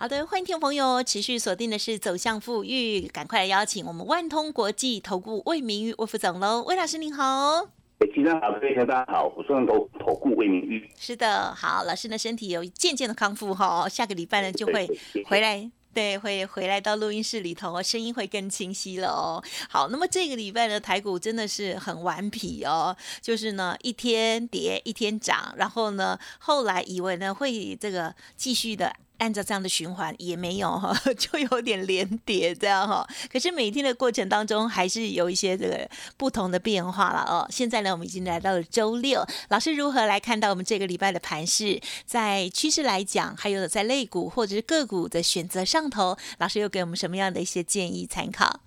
好的，欢迎听众朋友持续锁定的是走向富裕，赶快来邀请我们万通国际投顾魏明玉魏副总喽，魏老师您好。先生好，各位大家好，我是万通投顾魏明玉。是的，好，老师呢身体有渐渐的康复哈，下个礼拜呢就会回来。对，会回来到录音室里头，声音会更清晰了哦。好，那么这个礼拜的台股真的是很顽皮哦，就是呢一天跌一天涨，然后呢后来以为呢会这个继续的。按照这样的循环也没有哈，就有点连跌这样哈。可是每天的过程当中，还是有一些这个不同的变化了哦。现在呢，我们已经来到了周六，老师如何来看到我们这个礼拜的盘势？在趋势来讲，还有在类股或者是个股的选择上头，老师又给我们什么样的一些建议参考？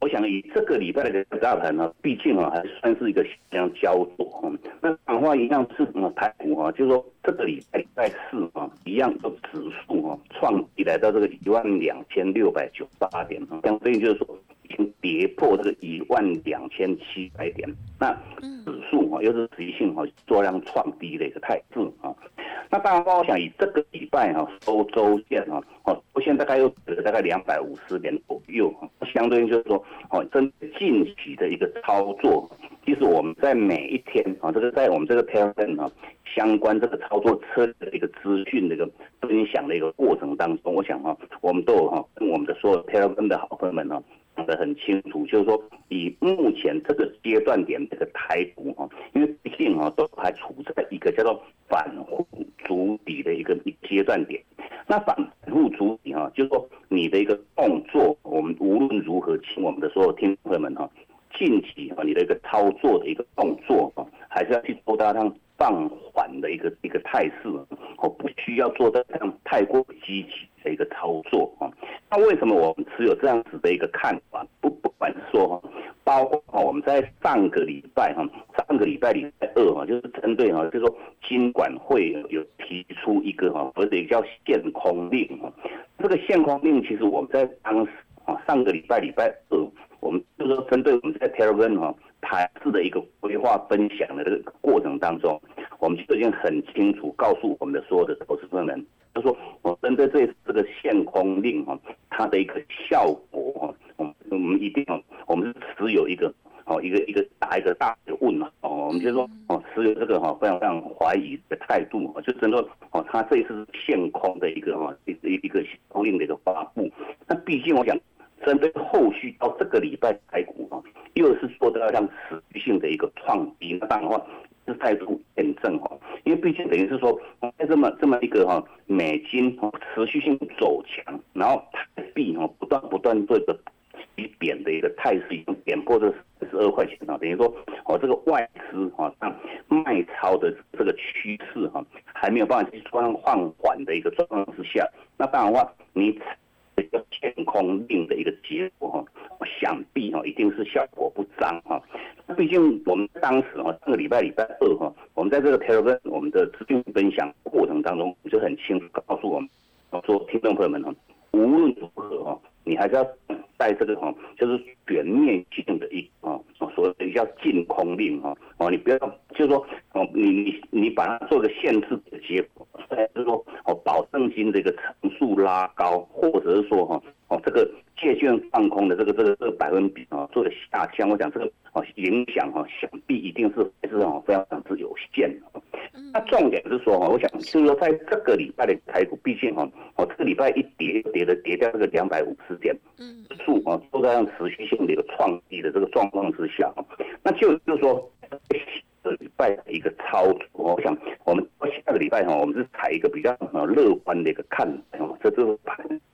我想以这个礼拜的大盘呢，毕竟啊还算是一个相当焦灼。那讲话一样是么台股啊，就是说这个礼拜拜四啊，一样的指数啊创起来到这个一万两千六百九十八点啊，相对应就是说已经跌破这个一万两千七百点。那指数啊又是持续性啊做量创低的一个态势啊。那当然，我想以这个礼拜哈收周线啊，哦，我现在大概又得大概两百五十点左右啊相对应就是说，哦，针近期的一个操作，其实我们在每一天啊，这个在我们这个 Telegram 啊，相关这个操作车的一个资讯的一个分享的一个过程当中，我想哈，我们都有哈跟我们的所有 Telegram 的好朋友们呢讲得很清楚，就是说以目前这个阶段点这个台股哈，因为毕竟哈都还处在一个叫做反复主底的一个阶段点。那反复主底哈，就是说你的一个动作，我们无论如何，请我们的所有听众朋友们哈，近期哈你的一个操作的一个动作哈，还是要去做到这样放缓的一个一个态势，哦，不需要做的这样太过积极的一个操作啊。那为什么我们持有这样子的一个看法？不不管是说哈，包括哈我们在上个礼拜哈，上个礼拜礼拜二哈，就是针对哈，就是说金管会有提出一个哈，或者叫限空令哈。这个限空令其实我们在当时啊，上个礼拜礼拜二，我们就是说针对我们在 Telegram 哈盘市的一个规划分享的这个过程当中，我们就已经很清楚告诉我们的所有的投资朋友们。就说，我针对这这个限空令哈，它的一个效果哈，我们我们一定哦，我们是持有一个哦一个一个打一个大的问嘛哦，我们就说哦持有这个哈非常非常怀疑的态度就针对哦它这一次限空的一个哈一一一个限空令的一个发布，那毕竟我想针对后续到这个礼拜才，又是做到像持续性的一个创低，那当然的话。是态度验证哈，因为毕竟等于是说，在这么这么一个哈美金持续性走强，然后台币哈不断不断做一个急贬的一个态势，已经贬破这十二块钱了。等于说，哦这个外资哈像卖超的这个趋势哈，还没有办法去突然放缓的一个状况之下，那当然的话你。一个天空令的一个结果哈，想必哈一定是效果。毕竟我们当时哈，这个礼拜礼拜二哈，我们在这个 Telegram 我们的资讯分享过程当中，就很清楚告诉我们，说听众朋友们哈，无论如何哈，你还是要带这个哈，就是全面性的一啊，所谓的叫禁空令哈，哦，你不要就是说哦，你你你把它做个限制的结果，就是说哦，保证金的一个层数拉高，或者是说哈哦，这个借券放空的这个这个这个百分比啊做的下降，我讲这个影响哈，想必一定是还是哦非常非常之有限的。那重点是说哈，我想就是说在这个礼拜的台股，毕竟哈哦这个礼拜一跌跌的跌掉这个两百五十点，嗯，数啊都在样持续性的一个创低的这个状况之下，那就就是说。这礼拜的一个操作，我想我们下个礼拜哈，我们是采一个比较乐观的一个看法哦，这就是盘哦。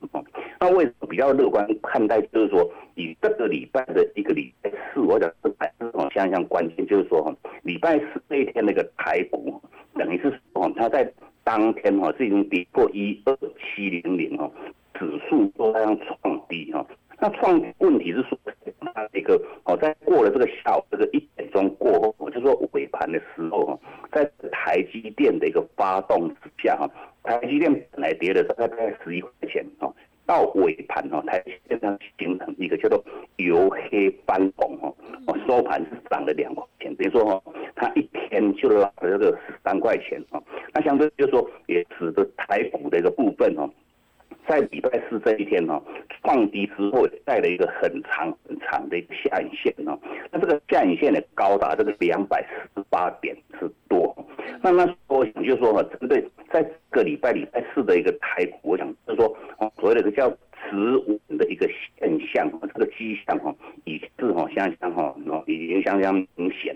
那为什么比较乐观看待？就是说，以这个礼拜的一个礼拜四，我讲是盘哦，相当关键，就是说哈，礼拜四那一天那个台股，等于是哦，它在当天哈是已经跌破一二七零零哈，指数都在创低哈。那创问题是说它这个。个哦，在过了这个下午这个一点钟过后，我就说尾盘的时候哈，在台积电的一个发动之下哈，台积电本来跌的大概十一块钱哦，到尾盘哈，台积电它形成一个叫做由黑翻红哦，哦收盘是涨了两块钱，等于说哦，它一天就拉了这个十三块钱哦，那相对就是说也使得台股的一个部分哦。在礼拜四这一天哦，放低之后带了一个很长很长的一个下影线哦，那这个下影线呢高达这个两百四十八点之多，那那我想就说嘛，针对在这个礼拜礼拜四的一个台股，我想就是说所谓的一个叫止稳的一个现象，这个迹象哈，已是哈相当哈，已经相当明显。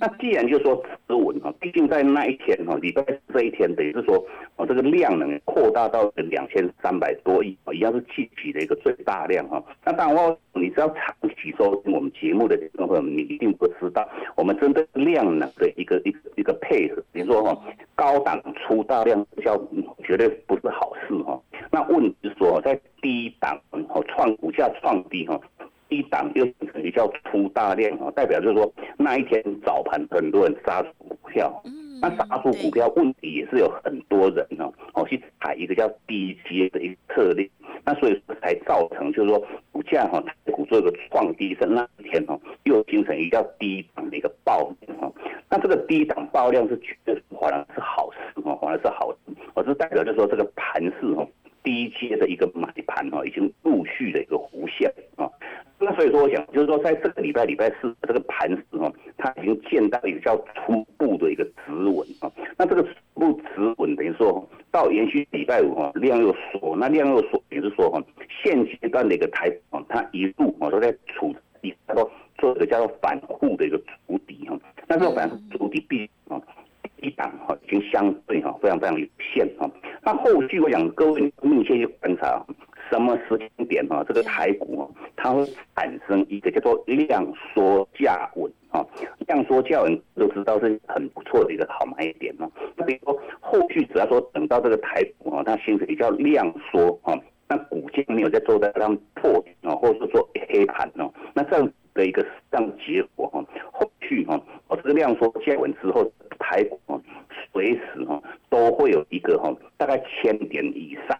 那既然就说持稳哈，毕竟在那一天哈，礼拜四这一天等于是说哦，这个量能扩大到两千三百多亿，一样是近期的一个最大量哈。那当然我你知道长期收听我们节目的朋友，你一定不知道，我们针对量能的一个一个一个配合，比如说哈，高档出大量，叫绝对不是好事哈。那问题是说在低档哦创股价创低哈。低档又也叫出大量哦，代表就是说那一天早盘很多人杀出股票，那杀出股票问题也是有很多人哦哦去采一个叫低阶的一个策略，那所以才造成就是说股价哈台股做一个创低是那一天哦又形成一个叫低档的一个爆量哈，那这个低档爆量是绝对反而是好事哦，反而是好事，我是代表就是说这个盘势哦低阶的一个买盘哦已经陆续的一个弧线啊。那所以说，我想就是说，在这个礼拜礼拜四这个盘时哈，它已经见到一个叫初步的一个止稳啊。那这个初步止稳等于说，到延续礼拜五哈，量又缩，那量又缩，也就是说哈，现阶段的一个台啊，它一路啊都在处一个做一个叫做反护的一个筑底哈。那这个反复筑底必啊，一档哈已经相对哈非常非常有。那后续我想各位密切去观察。什么时间点哈，这个台股哦，它会产生一个叫做量缩价稳啊，量缩价稳都知道是很不错的一个好买点嘛。那比如说后续只要说等到这个台股啊，它形成一个叫量缩啊，那股价没有在做在让破啊，或者是说黑盘哦，那这样的一个这样结果哈，后续哈，哦这个量缩价稳之后，台股啊，随时哈都会有一个哈，大概千点以上。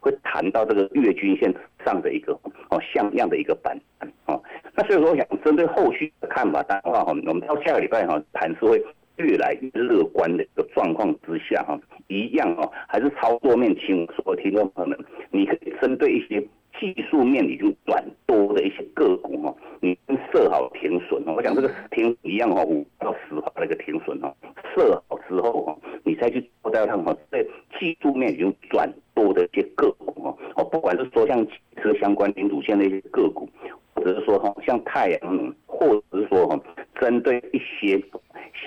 会谈到这个月均线上的一个哦像样的一个板哦，那所以说我想针对后续的看法的话哈，我们到下个礼拜哈盘是会越来越乐观的一个状况之下哈，一样哦还是操作面，请所有听众朋友们，你可以针对一些技术面已经转多的一些个股哈，你设好停损哦，我讲这个停一样哦，五到十号那个停损哦，设好之后哈，你再去做大看哈，在技术面已经转。多的一些个股哦，哦，不管是说像汽车相关零组件的一些个股，或者是说哈像太阳能，或者是说哈针对一些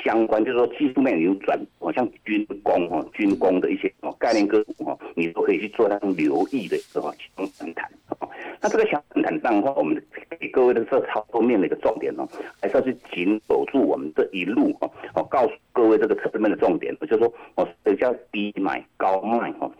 相关，就是说技术面已经转，哦像军工哈军工的一些哦概念个股哈，你都可以去做那种留意的个强反弹。那这个强反弹的话，我们给各位的这操作面的一个重点哦，还是要去紧守住我们这一路哈，哦告诉各位这个侧面的重点，就是说哦这叫低买高卖哈。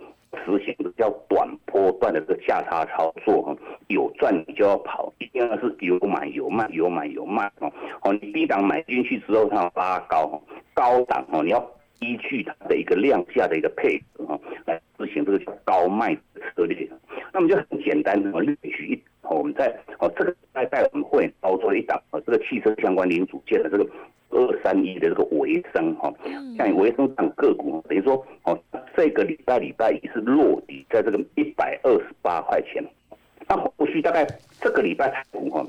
实行的叫短波段的这个价差操作哈，有赚你就要跑，一定要是有买有卖，有买有卖哦。哦，你低档买进去之后，它拉高，高档哦，你要依据它的一个量价的一个配合哈，来执行这个叫高卖策略。那么就单的列举一，我们在哦这个在在我们会操作一档哦，这个汽车相关零组件的这个。二三一的这个维生哈，像维生这样个股，等于说哦，这个礼拜礼拜一是落底在这个一百二十八块钱，那后续大概这个礼拜台股哈，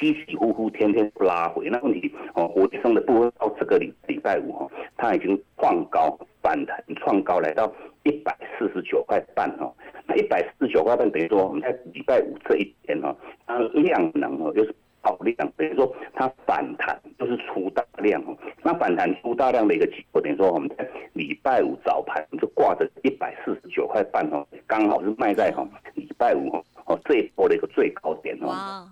起起伏伏，天天拉回，那问题哦，维生的部分到这个礼礼拜五哈，它已经创高反弹，创高来到一百四十九块半哦，那一百九块半等于说我们在礼拜五这一天哈，它量能哦就是。爆量等于说它反弹就是出大量哦，那反弹出大量的一个结果，等于说我们在礼拜五早盘就挂着一百四十九块半哦，刚好是卖在哈礼拜五哦哦这一波的一个最高点哦，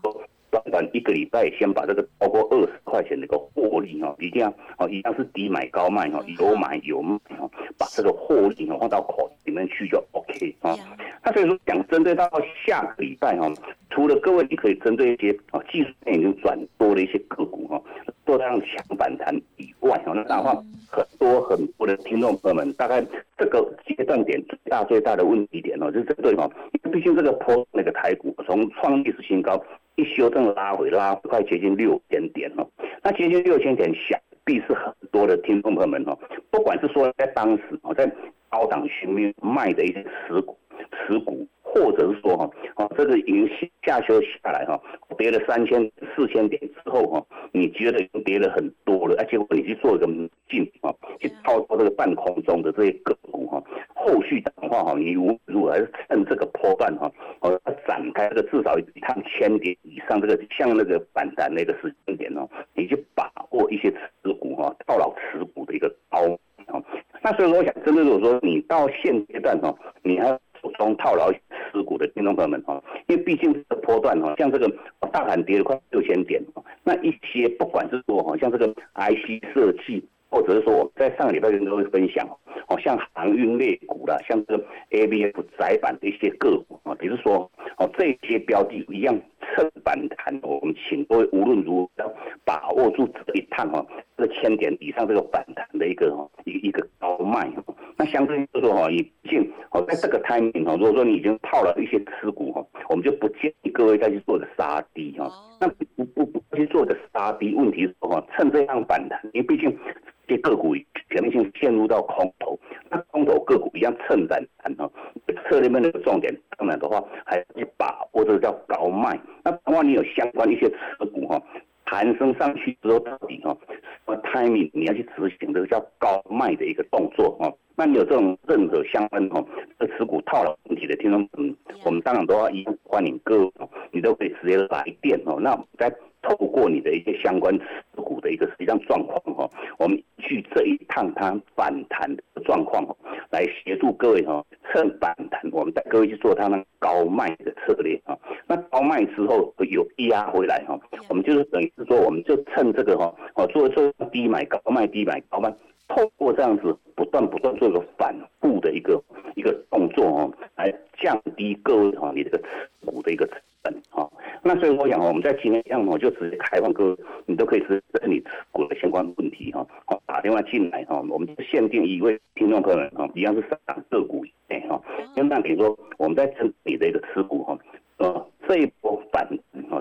短短一个礼拜先把这个超过二十块钱的一个获利哦，一定要哦一样是低买高卖哦，有买有卖哦，把这个获利哦放到口里面去就 OK。K 啊。所以说，讲针对到下个礼拜哈，除了各位你可以针对一些啊技术面已经转多的一些个股哈，做这样强反弹以外哈，那的话很多很多的听众朋友们，大概这个阶段点最大最大的问题点哦，就是针对哈，毕竟这个坡那个台股从创历史新高一修正拉回拉快接近六千点哦，那接近六千点想必是很多的听众朋友们哦，不管是说在当时哦，在高档区面卖的一些持股。持股，或者是说哈，啊，这个已经下修下来哈，跌了三千四千点之后哈，你觉得已经跌了很多了，而且你去做一个进啊，去套到这个半空中的这些个股哈，后续的话哈，你如如还是趁这个波段哈，哦，展开这个至少一趟千点以上这个像那个反弹那个时间点哦，你就把握一些持股哈，套牢持股的一个高，那所以说我想，真的如果说你到现阶段哈，你还。套牢持股的听众朋友们哈，因为毕竟这个波段哈，像这个大盘跌了快六千点，那一些不管是说哈，像这个 IC 设计，或者是说我在上个礼拜跟各位分享，哦，像航运类股啦，像这个 ABF 窄板的一些个股啊，比如说哦这些标的一样趁反弹，我们请各位无论如何要把握住这一趟哈，这个千点以上这个反弹的一个哈一一个高卖。那相对就是说哈，也毕竟哦，在这个 timing 哈，如果说你已经套了一些持股哈，我们就不建议各位再去做的杀低哈。那不不不去做的杀低，问题是哈，趁这样反弹，因为毕竟这些个股全面性陷入到空头，那空头个股一样趁反弹哈。策略面的重点，当然的话，还是把握这个叫高卖。那的话，你有相关一些持股哈。弹升上去之后，到底哈什么 timing 你要去执行这个叫高卖的一个动作哈？那你有这种任何相关哈这持股套牢问题的听众，嗯，我们当然都要一欢迎各位，你都可以直接来电哦。那在透过你的一些相关持股的一个实际上状况哈，我们去这一趟它反弹的状况来协助各位哈，趁反弹，我们带各位去做它那高卖的策略啊。那高卖之后有压回来哈，我们就是等于是说，我们就趁这个哈，哦做做低买高卖，低买高卖，透过这样子不断不断做一个反复的一个一个动作哦，来降低各位哈你这个持股的一个成本哈。那所以我想，我们在今天这样，我就直接开放各位，你都可以是跟你持股的相关问题哈，好打电话进来哈，我们就限定一位听众客人哈，一样是上涨个股哎哈，因为那比如说我们在整你的一个持股哈，呃这一波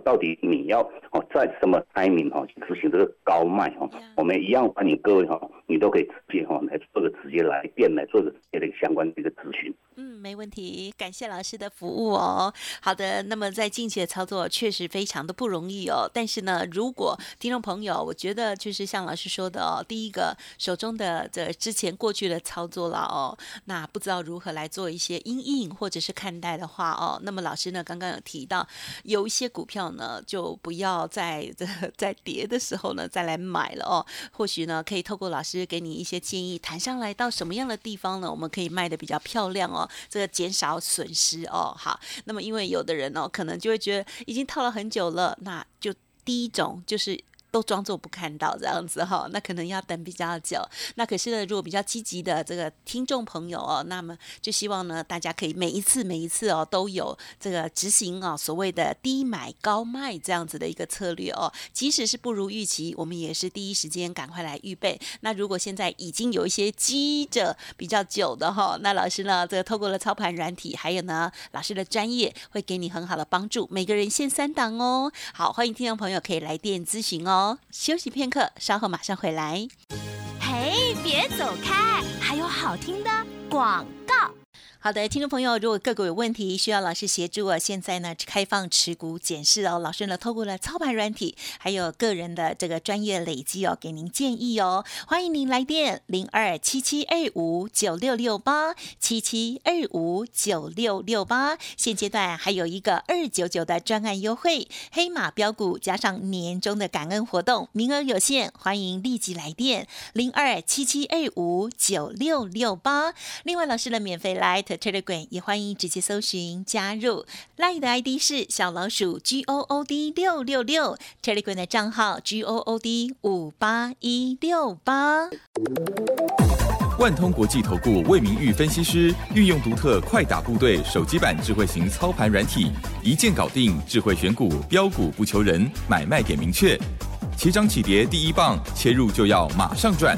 到底你要哦在什么 timing 哈去执行这个高卖哈，我们一样把你各位哈，你都可以直接哈来做个直接来电来做个直接的相关的一个咨询。没问题，感谢老师的服务哦。好的，那么在近期的操作确实非常的不容易哦。但是呢，如果听众朋友，我觉得就是像老师说的哦，第一个手中的这之前过去的操作了哦，那不知道如何来做一些阴影或者是看待的话哦，那么老师呢刚刚有提到，有一些股票呢就不要在这在跌的时候呢再来买了哦。或许呢可以透过老师给你一些建议，谈上来到什么样的地方呢，我们可以卖的比较漂亮哦。这个减少损失哦，好，那么因为有的人哦，可能就会觉得已经套了很久了，那就第一种就是。都装作不看到这样子哈，那可能要等比较久。那可是呢，如果比较积极的这个听众朋友哦，那么就希望呢，大家可以每一次每一次哦，都有这个执行啊所谓的低买高卖这样子的一个策略哦。即使是不如预期，我们也是第一时间赶快来预备。那如果现在已经有一些积着比较久的哈，那老师呢，这个透过了操盘软体，还有呢老师的专业，会给你很好的帮助。每个人限三档哦。好，欢迎听众朋友可以来电咨询哦。休息片刻，稍后马上回来。嘿，别走开，还有好听的广告。好的，听众朋友，如果个股有问题需要老师协助，现在呢开放持股检视哦，老师呢透过了操盘软体，还有个人的这个专业累积哦，给您建议哦。欢迎您来电零二七七二五九六六八七七二五九六六八，现阶段还有一个二九九的专案优惠，黑马标股加上年终的感恩活动，名额有限，欢迎立即来电零二七七二五九六六八。另外，老师的免费来。Telegram 也欢迎直接搜寻加入，Line 的 ID 是小老鼠 G O O D 六六六，Telegram 的账号 G O O D 五八一六八。万通国际投顾魏明玉分析师运用独特快打部队手机版智慧型操盘软体，一键搞定智慧选股，标股不求人，买卖点明确。起涨起跌第一棒，切入就要马上赚。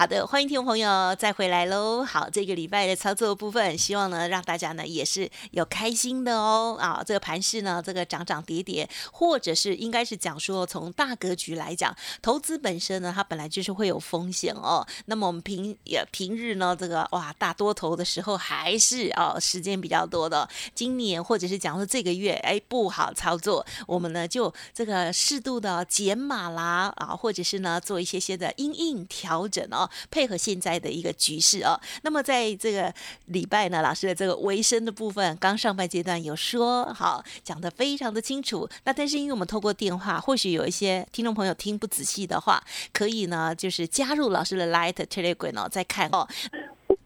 好的，欢迎听众朋友再回来喽。好，这个礼拜的操作部分，希望呢让大家呢也是有开心的哦。啊，这个盘势呢，这个涨涨跌跌，或者是应该是讲说从大格局来讲，投资本身呢，它本来就是会有风险哦。那么我们平也平日呢，这个哇大多头的时候还是哦时间比较多的。今年或者是讲说这个月哎不好操作，我们呢就这个适度的减码啦啊，或者是呢做一些些的因应调整哦。配合现在的一个局势哦，那么在这个礼拜呢，老师的这个维生的部分，刚上半阶段有说好讲的非常的清楚。那但是因为我们透过电话，或许有一些听众朋友听不仔细的话，可以呢就是加入老师的 Light Telegram 哦，再看哦。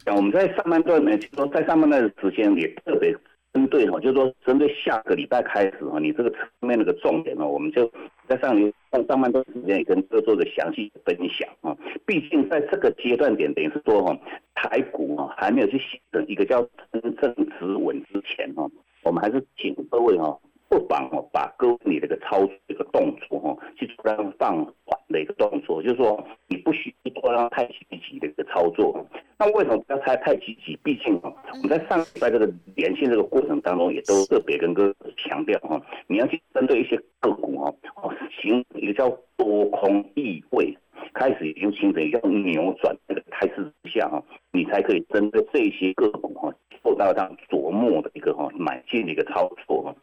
我们在上半段呢，说在上半段的时间也特别。针对哈，就是说针对下个礼拜开始哈，你这个层面那个重点呢，我们就在上上上半段时间也跟各位做个详细分享啊。毕竟在这个阶段点，等于是说哈，台股哈还没有去形成一个叫真正止稳之前哈，我们还是请各位哈。不妨哦，把各位你这个操作这个动作哈，去做让放缓的一个动作，就是说你不需做让太积极的一个操作。那为什么不要太太积极？毕竟啊，我们在上在这个连线这个过程当中，也都特别跟各位强调哈，你要去针对一些，形一个叫多空意味，开始已经形成一个扭转那个态势之下哈，你才可以针对这些个股哈，做到这样琢磨的一个哈买进的一个操作哈。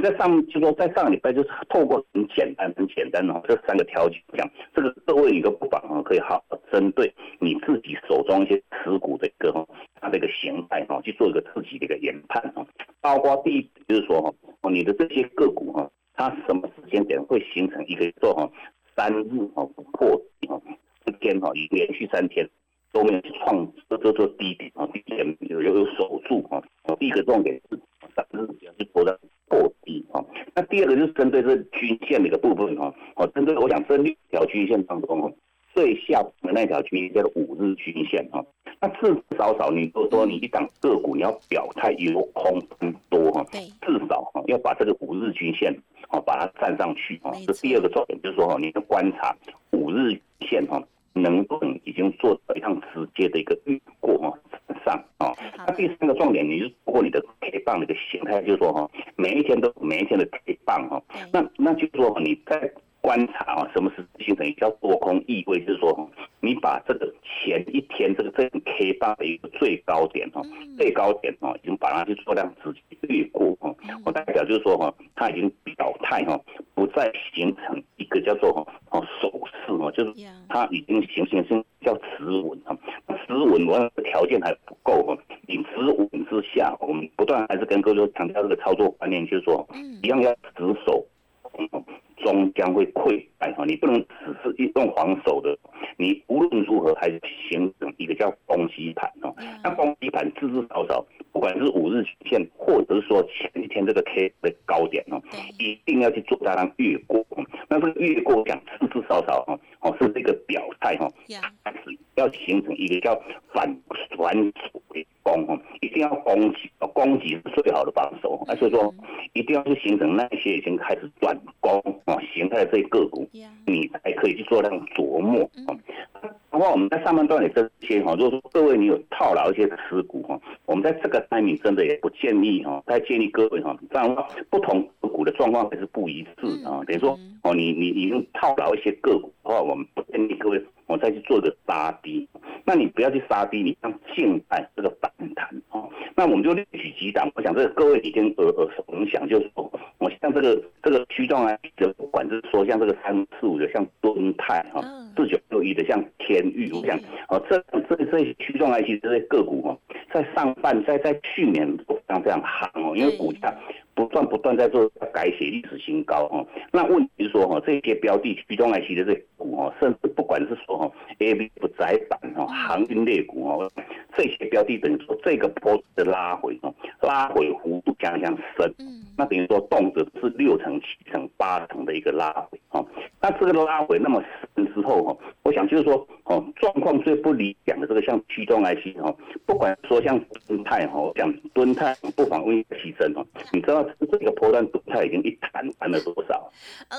在上就说在上个礼拜就是透过很简单很简单哦，这三个条件讲，这个各位一个不妨啊，可以好好针对你自己手中一些持股的一个哈，它的一个形态哈，去做一个自己的一个研判啊。包括第一就是说哈，哦你的这些个股哈，它什么时间点会形成一个做哈三日哈不破底哈，三天哈已连续三天都没有去创这这做低点啊，低点有有有守住哈。第一个重点是三日要去破的。破低啊，那第二个就是针对这均线的一个部分哈，哦，针对我讲这六条均线当中哦，最下的那条均线叫做五日均线哈，那至少少你如果说你一档个股你要表态有空跟多哈，至少哈要把这个五日均线哦把它站上去啊，这第二个重点就是说哈，你要观察五日线哈。能不能已经做一趟直接的一个预过哈上啊？那第三个重点，你是通过你的 K 棒的一个形态，就是说哈，每一天都每一天的 K 棒哈，那那就是说你在。观察啊，什么是形成一叫多空意味？就是说，你把这个前一天这个这根 K 棒的一个最高点哈，最高点哈，已经把它去做量直接越过哈。我代表就是说已经表态哈，不再形成一个叫做哦手势哦，就是它已经形成是叫持稳哈。持稳我条件还不够哈，你持稳之下，我们不断还是跟各位强调这个操作观念，就是说，一样要持守。终将会溃败哈，你不能只是用防守的，你无论如何还是形成一个叫攻击盘哦。那攻击盘至至少少，不管是五日均线，或者是说前几天这个 K 的高点哦，一定要去做它让越过。那这个越过讲至至少少哦，哦是这个表态哦，开始要形成一个叫反反手的攻哦，一定要攻击，攻击是最好的防守。所以说一定要去形成那些已经开始转攻。哦，形态的这些个股，你才可以去做那种琢磨啊。不过我们在上半段也这些哈，如果说各位你有套牢一些持股哈，我们在这个单名真的也不建议哈，再建议各位哈，这样不同个股的状况还是不一致啊。等于说哦，你你已经套牢一些个股的话，我们不建议各位我再去做一个杀低，那你不要去杀低，你让静待这个反弹啊。那我们就列举几档，我想这个各位已经耳耳熟能详，就是说。我像这个这个驱动 IC 的，不管是说像这个三四五的，像敦泰哈，四九六一的像天域，我想哦，这这这些驱动 IC 这些个股哦，在上半在在去年都像这样行哦，因为股价不断不断在做改写历史新高哦。那问题是说哈，这些标的驱动 IC 的这股股哦，甚至不管是说哈 A B 不窄板哦，航运类股哦，这些标的等于说这个波的拉回哦，拉回幅度将将深，那等于说动辄是六成、七成、八成的一个拉回哦。那这个拉回那么深之后哈，我想就是说哦，状况最不理想的这个像驱动 IC 哈，不管说像敦泰哈，我讲敦泰不妨问提升哦，你知道这个波段敦泰已经一弹弹了多少？呃，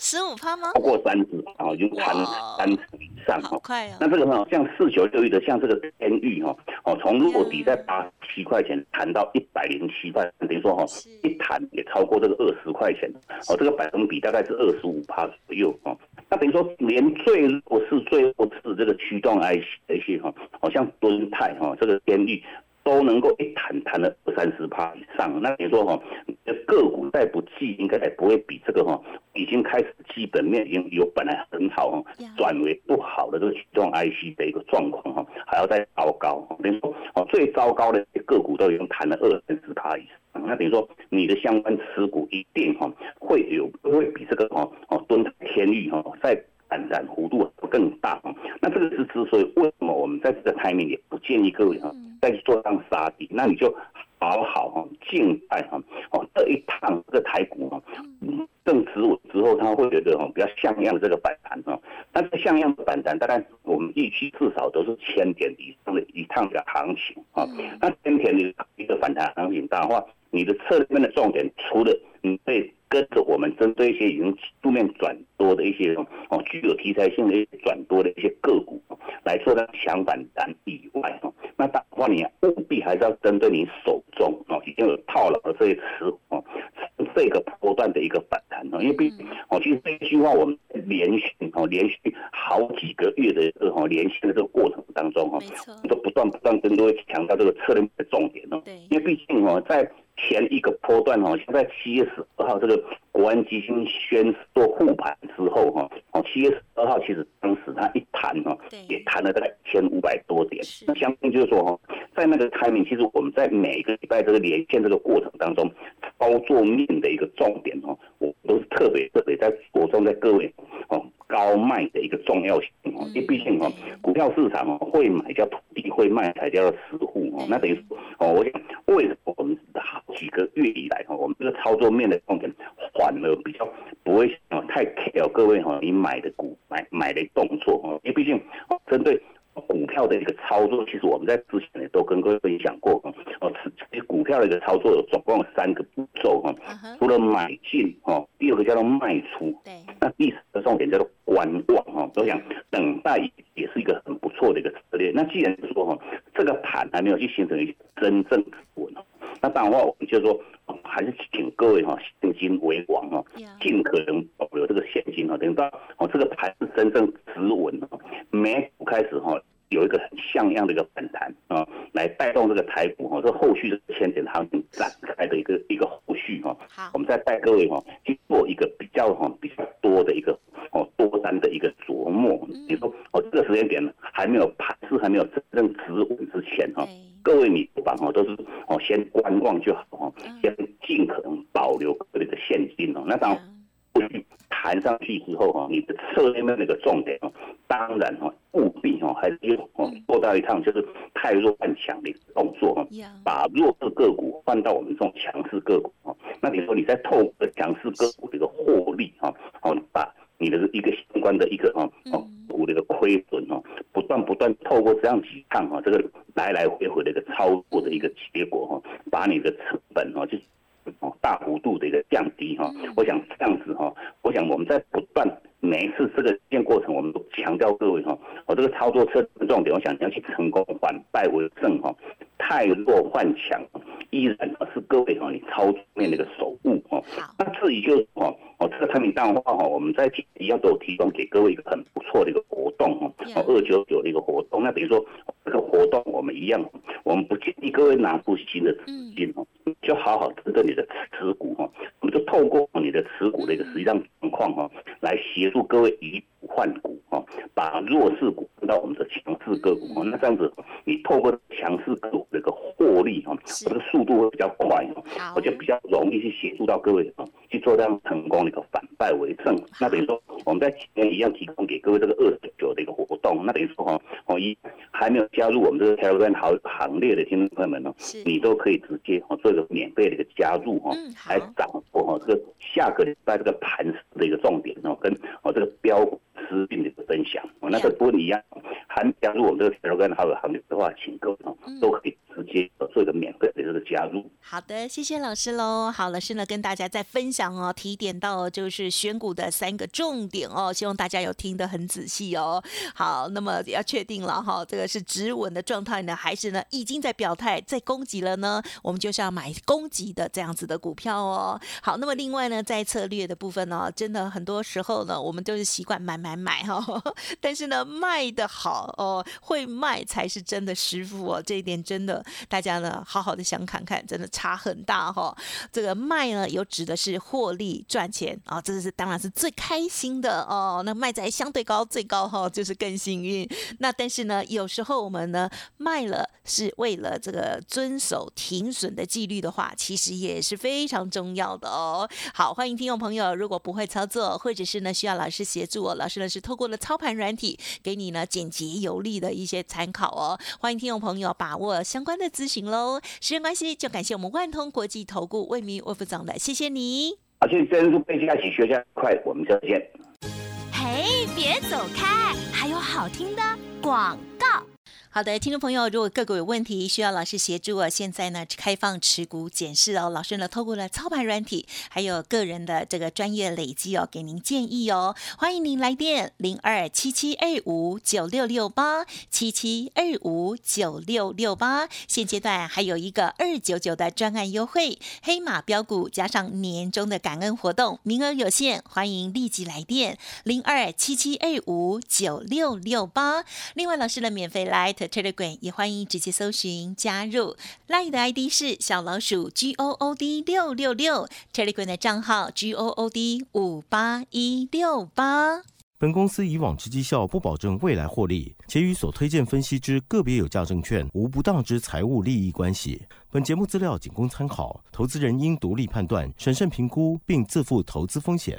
十五趴吗？超过三十啊，已经弹三成以上好快哦。那这个呢，像四九六一的，像这个天域哈，哦，从落底在八七块钱弹到一百零七块，等于说哈，一弹也超过这个二十块钱，哦，这个百分比大概是二十五趴左右哦。那等于说，连最弱势、最弱势这个驱动 IC 的一些哈，好像敦泰哈，这个天域。都能够一弹弹了二三十趴以上，那你说哈，个股再不济，应该也不会比这个哈，已经开始基本面已经有本来很好哈，转为不好的这个驱动 IC 的一个状况哈，还要再糟糕。等于说哦，最糟糕的个股都已经弹了二三十趴以上，那等于说你的相关持股一定哈会有会比这个哈哦蹲天域哈在。反弹幅度更大那这个是之所以为什么我们在这个台面也不建议各位哈再去做上杀底，那你就好好哈静待哈哦这一趟这个台股哈正止稳之后，他会觉得哈比较像样的这个反弹哈，但是像样的反弹，大概我们预期至少都是千点以上的一趟的行情啊，那千点的一个反弹行情的话，你的策略面的重点除了你被跟着我们针对一些已经路面转多的一些哦，具有题材性的一些转多的一些个股来做它强反弹以外哈，那的话你务必还是要针对你手中哦已经有套牢的这些持股哦，这个波段的一个反弹哦，因为毕竟哦，其实这一句话我们连续哦连续好几个月的这个哈连续的这个过程当中哈，都不断不断跟各位强调这个策略的重点哦，因为毕竟哦在。前一个波段哈，现在七月十二号这个国安基金宣做护盘之后哈，哦七月十二号其实当时它一弹哈，也弹了大概一千五百多点。那相信就是说哈，在那个开明，其实我们在每个礼拜这个连线这个过程当中，操作面的一个重点哈，我都是特别特别在着重在各位哦高卖的一个重要性哦，因为毕竟哈股票市场哦会买叫土地，会卖才叫实户哦，那等于说哦，我想为什么我们好？几个月以来哈，我们这个操作面的重点反而比较不会哦太 care 各位哈，你买的股买买的动作哈，因为毕竟针对股票的一个操作，其实我们在之前也都跟各位分享过哦，其实股票的一个操作有总共有三个步骤哈，除了买进哈，第二个叫做卖出，对，那第三个重点叫做观望哈，我想等待也是一个很不错的一个策略。那既然说哈，这个盘还没有去形成一个真正稳。那当然话，我们就说，还是请各位哈，现金为王哈，尽可能保留这个现金哈，等到哦这个盘是真正止稳了，美股开始哈有一个很像样的一个反弹啊，来带动这个台股哈，这后续的千点行情展开的一个一个后续哈，我们再带各位哈去做一个比较哈比较多的一个的一个琢磨。你说哦这个时间点还没有盘是还没有真正止稳之前哈。各位，你不妨哦，都是哦，先观望就好哦，先尽可能保留各位的现金哦。那当过去弹上去之后哈，你的策略面那个重点哦，当然哦，务必哦，还是用哦做到一趟就是太弱换强的一个动作哦，把弱势个股换到我们这种强势个股哦。那你说你在透过强势个股的一个获利哈，哦，把你的一个相关的一个哦哦股的一个亏损哦，不断不断透过这样几趟哈，这个。来来回回的一个操作的一个结果哈，把你的成本哈就哦大幅度的一个降低哈。我想这样子哈，我想我们在不断每一次这个验过程，我们都强调各位哈，我这个操作车重点，我想你要去成功反败为胜哈，太弱换强依然是各位哈你操作面的一个守护哈。那至于就是哦哦这个产品淡化哈，我们在一样都提供给各位一个很不错的一个活动哈，哦二九九的一个活动，那等于说。这个活动我们一样，我们不建议各位拿出新的资金哦，就好好针对你的持股哈，我们就透过你的持股的一个实际上情况哈，来协助各位以股换股哈，把弱势股到我们的强势个股哦，那这样子你透过强势个股的一个获利哈，这个速度会比较快哦，而且比较容易去协助到各位啊去做这样成功的一个反败为胜。那等于说我们在前面一样提供给各位这个二十九的一个活动，那等于说哈，哦一还没有加入我们这个 Telegram 行行列的听众朋友们呢，你都可以直接哦做一个免费的一个加入哈来掌握哈这个下个礼拜这个盘势的一个重点哦，跟哦这个标股资讯的一个分享我，那个不一样，还加入我们这个 Telegram 行行列的话，请各位哦嗯。都可以直接做一个免费的这个加入。好的，谢谢老师喽。好，老师呢跟大家再分享哦，提点到就是选股的三个重点哦，希望大家有听得很仔细哦。好，那么要确定了哈，这个是止稳的状态呢，还是呢已经在表态在攻击了呢？我们就是要买攻击的这样子的股票哦。好，那么另外呢，在策略的部分呢，真的很多时候呢，我们都是习惯买买买哈、但是呢，卖的好哦，会卖才是真的师傅哦，这一点真的大家呢好好的想看看，真的差很大哈、这个卖呢，有指的是获利赚钱啊、这是当然是最开心的哦。那卖在相对高最高哈、就是更幸运。那但是呢，有时候我们呢卖了是为了这个遵守停损的纪律的话，其实也是非常重要的哦。好，欢迎听众朋友，如果不会操作，或者是呢需要老师协助，老师呢是透过了操盘软体给你呢简洁有力的一些参考哦。欢迎听众朋友把握相关的咨询喽。时间关系，就感谢我们万通国际投顾魏明魏副总的，谢谢你。好，谢谢珍珠贝加一起学下快，我们下次见。嘿，别走开，还有好听的广告。好的，听众朋友，如果个股有问题需要老师协助哦，现在呢开放持股检视哦，老师呢透过了操盘软体，还有个人的这个专业累积哦，给您建议哦。欢迎您来电零二七七二五九六六八七七二五九六六八，现阶段还有一个二九九的专案优惠，黑马标股加上年终的感恩活动，名额有限，欢迎立即来电零二七七二五九六六八。另外，老师的免费来 Telegram 也欢迎直接搜寻加入 Light 的 ID 是小老鼠 G O O D 六六六，Telegram 的账号 G O O D 五八一六八。本公司以往之绩效不保证未来获利，且与所推荐分析之个别有价证券无不当之财务利益关系。本节目资料仅供参考，投资人应独立判断、审慎评估，并自负投资风险。